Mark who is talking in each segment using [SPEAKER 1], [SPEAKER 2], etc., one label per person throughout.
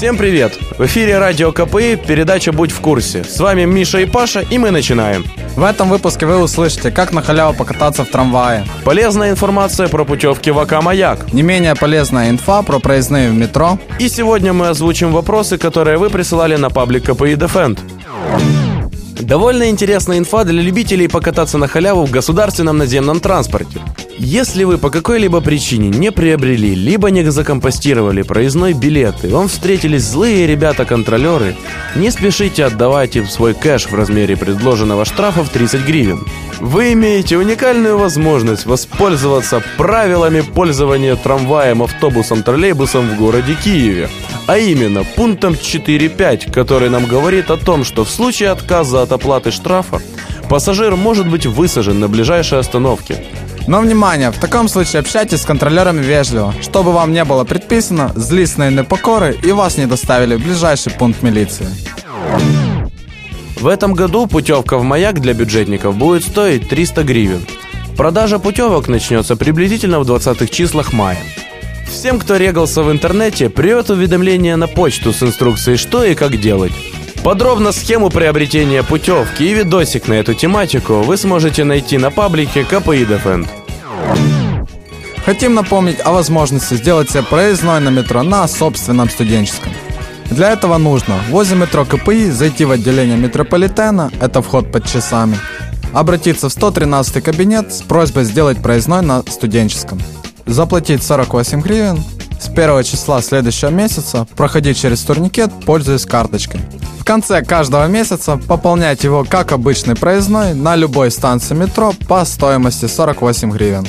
[SPEAKER 1] Всем привет! В эфире радио КПИ, передача «Будь в курсе». С вами Миша и Паша, и мы начинаем.
[SPEAKER 2] В этом выпуске вы услышите, как на халяву покататься в трамвае.
[SPEAKER 1] Полезная информация про путевки в АК «Маяк».
[SPEAKER 2] Не менее полезная инфа про проездные в метро.
[SPEAKER 1] И сегодня мы озвучим вопросы, которые вы присылали на паблик КПИ Defend. Довольно интересная инфа для любителей покататься на халяву в государственном наземном транспорте. Если вы по какой-либо причине не приобрели, либо не закомпостировали проездной билет, и вам встретились злые ребята-контролеры, не спешите отдавать им свой кэш в размере предложенного штрафа в 30 гривен. Вы имеете уникальную возможность воспользоваться правилами пользования трамваем, автобусом, троллейбусом в городе Киеве. А именно пунктом 4.5, который нам говорит о том, что в случае отказа от оплаты штрафа пассажир может быть высажен на ближайшей остановке.
[SPEAKER 2] Но внимание, в таком случае общайтесь с контролерами вежливо, чтобы вам не было предписано злостной непокоры и вас не доставили в ближайший пункт милиции.
[SPEAKER 1] В этом году путевка в маяк для бюджетников будет стоить 300 гривен. Продажа путевок начнется приблизительно в 20-х числах мая. Всем, кто регался в интернете, придет уведомление на почту с инструкцией, что и как делать. Подробно схему приобретения путевки и видосик на эту тематику вы сможете найти на паблике КПИ Defend.
[SPEAKER 2] Хотим напомнить о возможности сделать себе проездной на метро на собственном студенческом. Для этого нужно возле метро КПИ зайти в отделение метрополитена, это вход под часами, обратиться в 113 кабинет с просьбой сделать проездной на студенческом, заплатить 48 гривен, с первого числа следующего месяца проходить через турникет, пользуясь карточкой. В конце каждого месяца пополнять его как обычный проездной на любой станции метро по стоимости 48 гривен.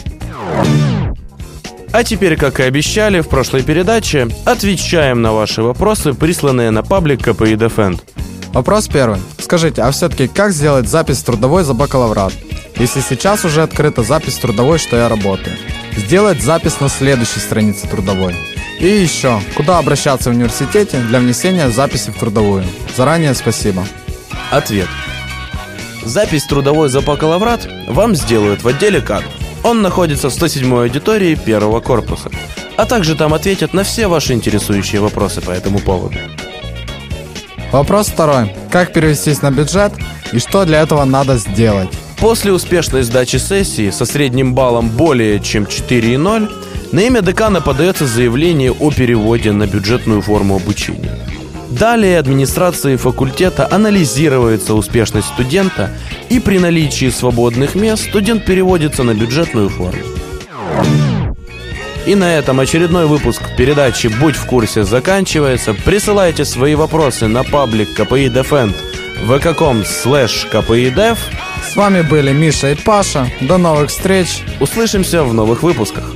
[SPEAKER 1] А теперь, как и обещали в прошлой передаче, отвечаем на ваши вопросы, присланные на паблик КПИ Defend.
[SPEAKER 2] Вопрос первый. Скажите, а все-таки как сделать запись трудовой за бакалаврат? Если сейчас уже открыта запись трудовой, что я работаю. Сделать запись на следующей странице трудовой. И еще, куда обращаться в университете для внесения записи в трудовую? Заранее спасибо.
[SPEAKER 1] Ответ. Запись трудовой за бакалаврат вам сделают в отделе кадров. Он находится в 107 аудитории первого корпуса. А также там ответят на все ваши интересующие вопросы по этому поводу.
[SPEAKER 2] Вопрос второй. Как перевестись на бюджет и что для этого надо сделать?
[SPEAKER 1] После успешной сдачи сессии со средним баллом более чем 4,0 на имя декана подается заявление о переводе на бюджетную форму обучения. Далее администрацией факультета анализируется успешность студента, и при наличии свободных мест студент переводится на бюджетную форму. И на этом очередной выпуск передачи «Будь в курсе» заканчивается. Присылайте свои вопросы на паблик КПИ Defend vk.com slash kpidef.
[SPEAKER 2] С вами были Миша и Паша. До новых встреч.
[SPEAKER 1] Услышимся в новых выпусках.